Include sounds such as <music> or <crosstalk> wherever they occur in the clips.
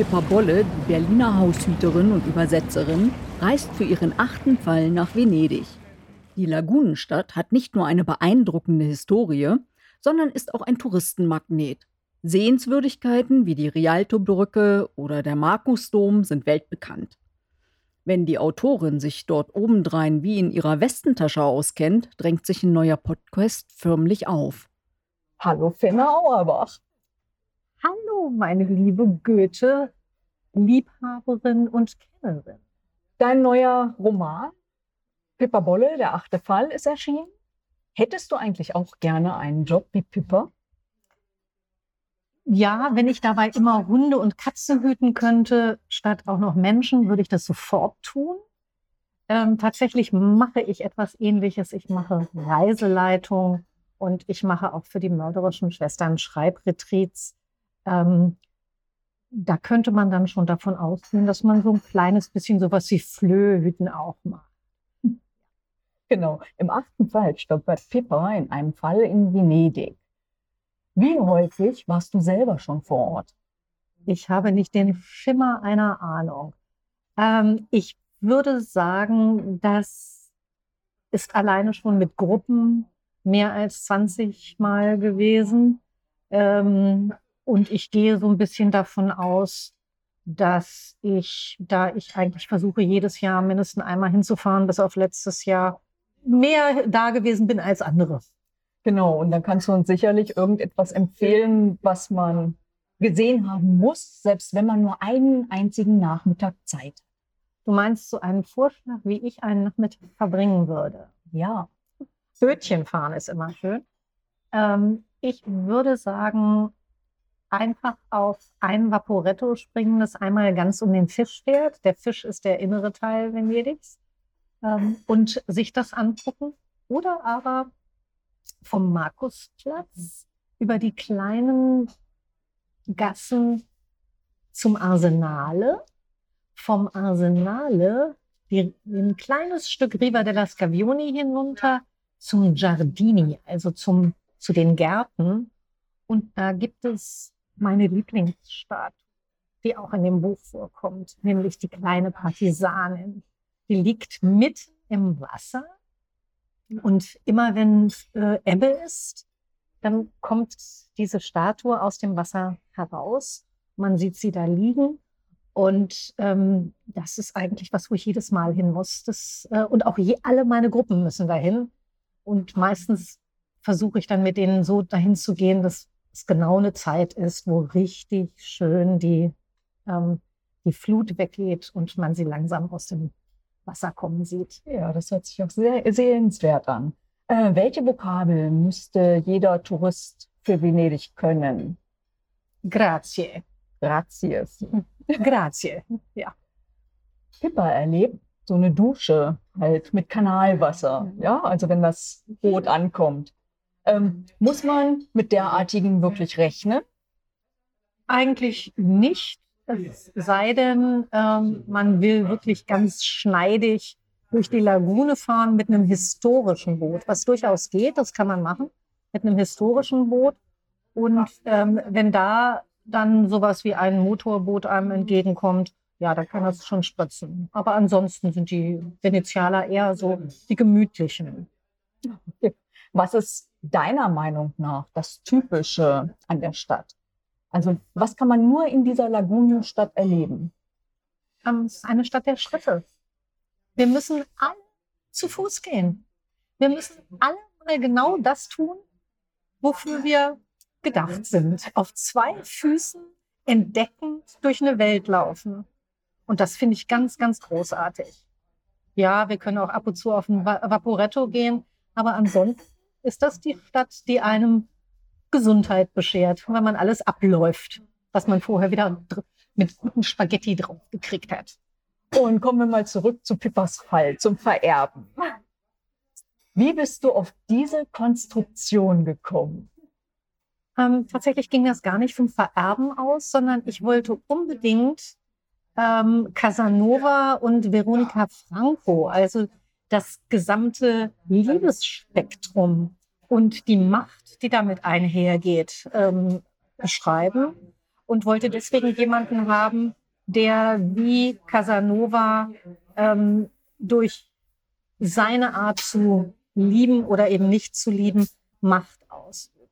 Pippa Bolle, die Berliner Haushüterin und Übersetzerin, reist für ihren achten Fall nach Venedig. Die Lagunenstadt hat nicht nur eine beeindruckende Historie, sondern ist auch ein Touristenmagnet. Sehenswürdigkeiten wie die Rialto-Brücke oder der Markusdom sind weltbekannt. Wenn die Autorin sich dort obendrein wie in ihrer Westentasche auskennt, drängt sich ein neuer Podcast förmlich auf. Hallo Fenner Auerbach. Hallo, meine liebe Goethe, Liebhaberin und Kennerin. Dein neuer Roman, Pippa Bolle, der achte Fall, ist erschienen. Hättest du eigentlich auch gerne einen Job wie Pippa? Ja, wenn ich dabei immer Hunde und Katzen hüten könnte, statt auch noch Menschen, würde ich das sofort tun. Ähm, tatsächlich mache ich etwas Ähnliches. Ich mache Reiseleitung und ich mache auch für die mörderischen Schwestern Schreibretreats. Ähm, da könnte man dann schon davon ausgehen, dass man so ein kleines bisschen sowas wie Flöhüten auch macht. Genau. Im achten Fall stolpert Pippa in einem Fall in Venedig. Wie häufig warst du selber schon vor Ort? Ich habe nicht den Schimmer einer Ahnung. Ähm, ich würde sagen, das ist alleine schon mit Gruppen mehr als 20 Mal gewesen. Ähm, und ich gehe so ein bisschen davon aus, dass ich, da ich eigentlich versuche, jedes Jahr mindestens einmal hinzufahren, bis auf letztes Jahr, mehr da gewesen bin als andere. Genau, und dann kannst du uns sicherlich irgendetwas empfehlen, was man gesehen haben muss, selbst wenn man nur einen einzigen Nachmittag Zeit hat. Du meinst so einen Vorschlag, wie ich einen Nachmittag verbringen würde? Ja. Bötchen fahren ist immer schön. Ähm, ich würde sagen, einfach auf ein Vaporetto springen, das einmal ganz um den Fisch fährt. Der Fisch ist der innere Teil Venedigs ähm, und sich das angucken. Oder aber vom Markusplatz über die kleinen Gassen zum Arsenale, vom Arsenale die, ein kleines Stück Riva della Scavioni hinunter zum Giardini, also zum, zu den Gärten. Und da gibt es meine Lieblingsstatue, die auch in dem Buch vorkommt, nämlich die kleine Partisanin. Die liegt mitten im Wasser und immer wenn äh, Ebbe ist, dann kommt diese Statue aus dem Wasser heraus. Man sieht sie da liegen. Und ähm, das ist eigentlich was, wo ich jedes Mal hin muss. Das, äh, und auch je, alle meine Gruppen müssen dahin. Und meistens versuche ich dann mit denen so dahin zu gehen, dass es genau eine Zeit ist, wo richtig schön die, ähm, die Flut weggeht und man sie langsam aus dem Wasser kommen sieht. Ja, das hört sich auch sehr sehenswert an. Äh, welche Vokabel müsste jeder Tourist für Venedig können? Grazie. Grazies. <laughs> Grazie, ja. Pippa erlebt so eine Dusche halt mit Kanalwasser, ja, also wenn das Boot ankommt. Ähm, muss man mit derartigen wirklich rechnen? Eigentlich nicht. Es sei denn, ähm, man will wirklich ganz schneidig durch die Lagune fahren mit einem historischen Boot, was durchaus geht, das kann man machen, mit einem historischen Boot. Und ähm, wenn da dann sowas wie ein Motorboot einem entgegenkommt, ja, dann kann das schon spritzen. Aber ansonsten sind die Venezialer eher so die gemütlichen. Was ist deiner Meinung nach das Typische an der Stadt? Also was kann man nur in dieser Lagunenstadt erleben? Ähm, es ist eine Stadt der Schritte. Wir müssen alle zu Fuß gehen. Wir müssen alle mal genau das tun, wofür wir gedacht sind. Auf zwei Füßen entdeckend durch eine Welt laufen. Und das finde ich ganz, ganz großartig. Ja, wir können auch ab und zu auf ein Vaporetto gehen, aber ansonsten ist das die Stadt, die einem Gesundheit beschert, weil man alles abläuft, was man vorher wieder mit guten Spaghetti drauf gekriegt hat. Und kommen wir mal zurück zu Pippas Fall, zum Vererben. Wie bist du auf diese Konstruktion gekommen? Ähm, tatsächlich ging das gar nicht vom Vererben aus, sondern ich wollte unbedingt ähm, Casanova und Veronika Franco, also das gesamte Liebesspektrum und die Macht, die damit einhergeht, ähm, beschreiben. und wollte deswegen jemanden haben, der wie Casanova ähm, durch seine Art zu lieben oder eben nicht zu lieben Macht ausübt.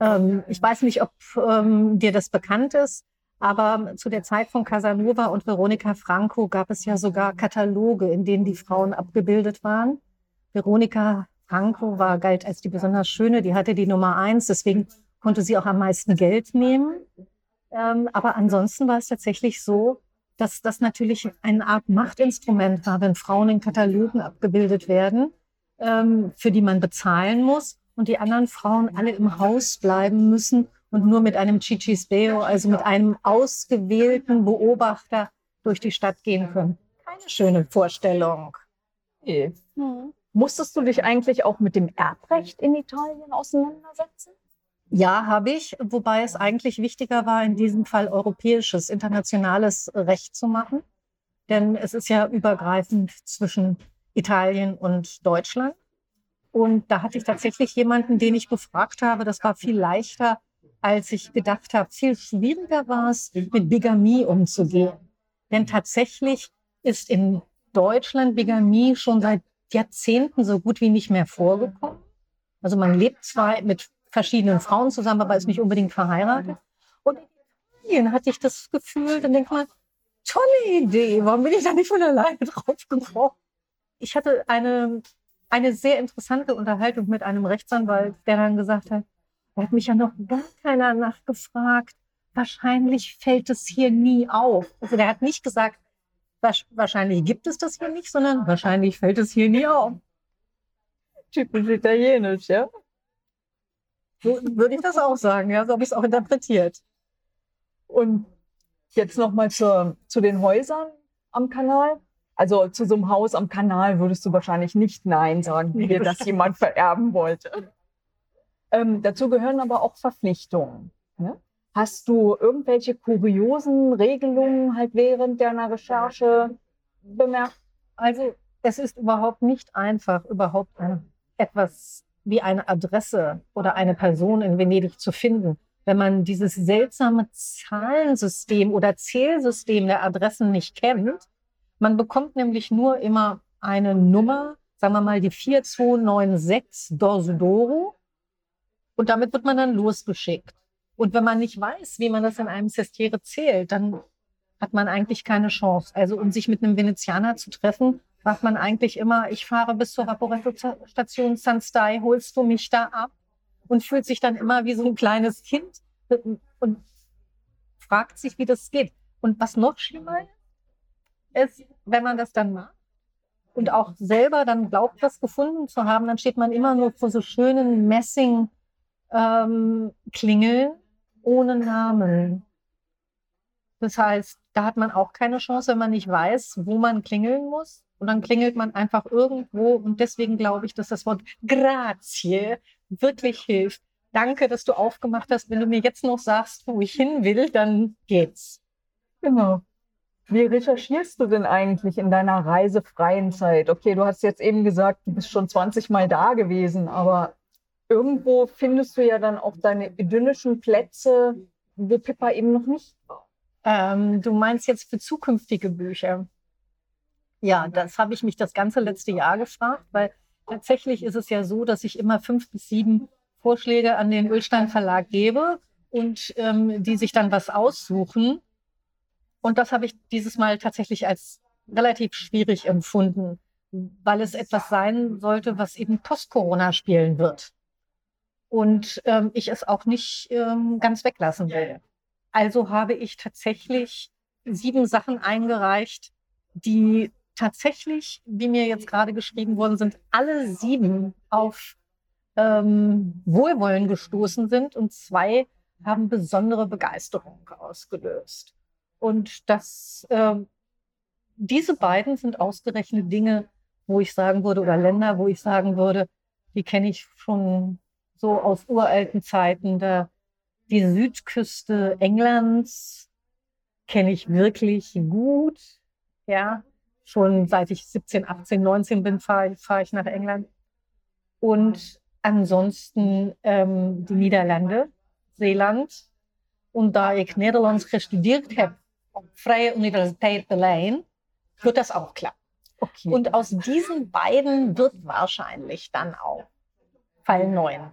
Ähm, ich weiß nicht, ob ähm, dir das bekannt ist, aber zu der Zeit von Casanova und Veronica Franco gab es ja sogar Kataloge, in denen die Frauen abgebildet waren. Veronica Franco war, galt als die besonders schöne, die hatte die Nummer eins, deswegen konnte sie auch am meisten Geld nehmen. Ähm, aber ansonsten war es tatsächlich so, dass das natürlich eine Art Machtinstrument war, wenn Frauen in Katalogen abgebildet werden, ähm, für die man bezahlen muss und die anderen Frauen alle im Haus bleiben müssen und nur mit einem Chichispeo, also mit einem ausgewählten Beobachter durch die Stadt gehen können. Keine schöne Vorstellung. Nee. Hm. Musstest du dich eigentlich auch mit dem Erbrecht in Italien auseinandersetzen? Ja, habe ich, wobei es eigentlich wichtiger war, in diesem Fall europäisches, internationales Recht zu machen. Denn es ist ja übergreifend zwischen Italien und Deutschland. Und da hatte ich tatsächlich jemanden, den ich befragt habe. Das war viel leichter, als ich gedacht habe. Viel schwieriger war es, mit Bigamie umzugehen. Denn tatsächlich ist in Deutschland Bigamie schon seit Jahrzehnten so gut wie nicht mehr vorgekommen. Also man lebt zwar mit verschiedenen Frauen zusammen, aber ist nicht unbedingt verheiratet. Und in Italien hatte ich das Gefühl, dann denkt man, tolle Idee, warum bin ich da nicht von alleine drauf gekommen? Ich hatte eine, eine sehr interessante Unterhaltung mit einem Rechtsanwalt, der dann gesagt hat, er hat mich ja noch gar keiner nachgefragt. Wahrscheinlich fällt es hier nie auf. Also der hat nicht gesagt, wahrscheinlich gibt es das hier nicht, sondern wahrscheinlich fällt es hier nie auf. Typisch italienisch, ja? So würde ich das auch sagen, ja, so habe ich es auch interpretiert. Und jetzt nochmal zu, zu den Häusern am Kanal. Also zu so einem Haus am Kanal würdest du wahrscheinlich nicht Nein sagen, wie dir das jemand vererben wollte. Ähm, dazu gehören aber auch Verpflichtungen. Ne? Hast du irgendwelche kuriosen Regelungen halt während deiner Recherche bemerkt? Also es ist überhaupt nicht einfach, überhaupt etwas wie eine Adresse oder eine Person in Venedig zu finden, wenn man dieses seltsame Zahlensystem oder Zählsystem der Adressen nicht kennt. Man bekommt nämlich nur immer eine Nummer, sagen wir mal die 4296 Dorsodoro, und damit wird man dann losgeschickt. Und wenn man nicht weiß, wie man das in einem Sestiere zählt, dann hat man eigentlich keine Chance. Also um sich mit einem Venezianer zu treffen, macht man eigentlich immer, ich fahre bis zur Vaporetto-Station San Stai, holst du mich da ab? Und fühlt sich dann immer wie so ein kleines Kind und fragt sich, wie das geht. Und was noch schlimmer ist, wenn man das dann macht und auch selber dann glaubt, was gefunden zu haben, dann steht man immer nur vor so schönen Messing- ähm, Klingeln ohne Namen. Das heißt, da hat man auch keine Chance, wenn man nicht weiß, wo man klingeln muss. Und dann klingelt man einfach irgendwo. Und deswegen glaube ich, dass das Wort Grazie wirklich hilft. Danke, dass du aufgemacht hast. Wenn du mir jetzt noch sagst, wo ich hin will, dann geht's. Genau. Wie recherchierst du denn eigentlich in deiner reisefreien Zeit? Okay, du hast jetzt eben gesagt, du bist schon 20 Mal da gewesen, aber irgendwo findest du ja dann auch deine idyllischen Plätze, wo Pippa eben noch nicht war. Ähm, du meinst jetzt für zukünftige Bücher? Ja, das habe ich mich das ganze letzte Jahr gefragt, weil tatsächlich ist es ja so, dass ich immer fünf bis sieben Vorschläge an den Ölstein Verlag gebe und ähm, die sich dann was aussuchen. Und das habe ich dieses Mal tatsächlich als relativ schwierig empfunden, weil es etwas sein sollte, was eben Post-Corona spielen wird und ähm, ich es auch nicht ähm, ganz weglassen will. Also habe ich tatsächlich sieben Sachen eingereicht, die tatsächlich, wie mir jetzt gerade geschrieben worden sind, alle sieben auf ähm, Wohlwollen gestoßen sind und zwei haben besondere Begeisterung ausgelöst. Und das, äh, diese beiden sind ausgerechnet Dinge, wo ich sagen würde, oder Länder, wo ich sagen würde, die kenne ich schon so aus uralten Zeiten. Da die Südküste Englands kenne ich wirklich gut. Ja, schon seit ich 17, 18, 19 bin, fahre fahr ich nach England. Und ansonsten ähm, die Niederlande, Seeland Und da ich Nederlands gestudeerd habe, Freie Universität Berlin, wird das auch klappen. Okay. Und aus diesen beiden wird wahrscheinlich dann auch Fall 9 werden.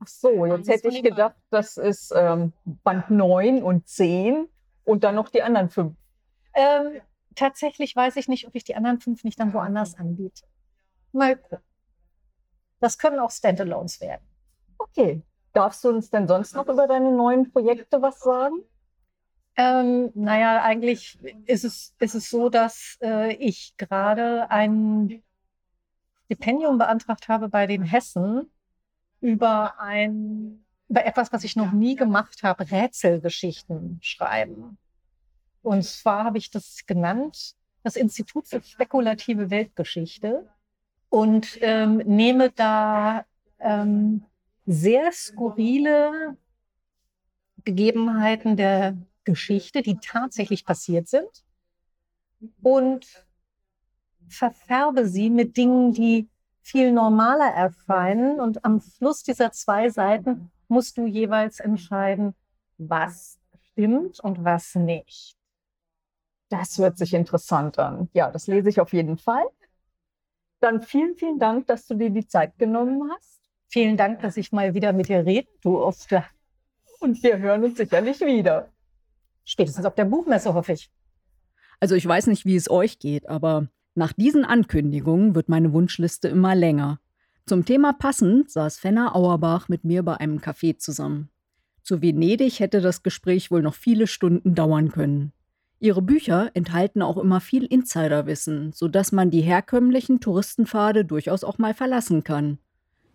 Ach so, jetzt hätte ich gedacht, das ist ähm, Band 9 und 10 und dann noch die anderen fünf. Ähm, tatsächlich weiß ich nicht, ob ich die anderen fünf nicht dann woanders anbiete. Mal gucken. Das können auch Standalones werden. Okay. Darfst du uns denn sonst noch über deine neuen Projekte was sagen? Ähm, naja, eigentlich ist es, ist es so, dass äh, ich gerade ein Stipendium beantragt habe bei den Hessen über ein über etwas, was ich noch nie gemacht habe, Rätselgeschichten schreiben. Und zwar habe ich das genannt, das Institut für spekulative Weltgeschichte und ähm, nehme da ähm, sehr skurrile Gegebenheiten der Geschichte, die tatsächlich passiert sind, und verfärbe sie mit Dingen, die viel normaler erscheinen. Und am Schluss dieser zwei Seiten musst du jeweils entscheiden, was stimmt und was nicht. Das hört sich interessant an. Ja, das lese ich auf jeden Fall. Dann vielen, vielen Dank, dass du dir die Zeit genommen hast. Vielen Dank, dass ich mal wieder mit dir reden durfte. Und wir hören uns sicherlich wieder. Spätestens auf der Buchmesse, hoffe ich. Also ich weiß nicht, wie es euch geht, aber nach diesen Ankündigungen wird meine Wunschliste immer länger. Zum Thema passend saß Fenner Auerbach mit mir bei einem Café zusammen. Zu Venedig hätte das Gespräch wohl noch viele Stunden dauern können. Ihre Bücher enthalten auch immer viel Insiderwissen, sodass man die herkömmlichen Touristenpfade durchaus auch mal verlassen kann.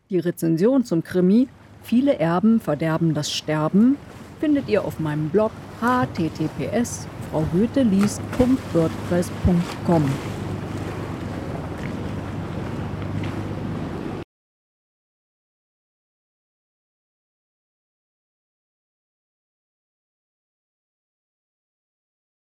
Die Rezension zum Krimi Viele Erben verderben das Sterben findet ihr auf meinem Blog https fraugoetheliest.wordpress.com.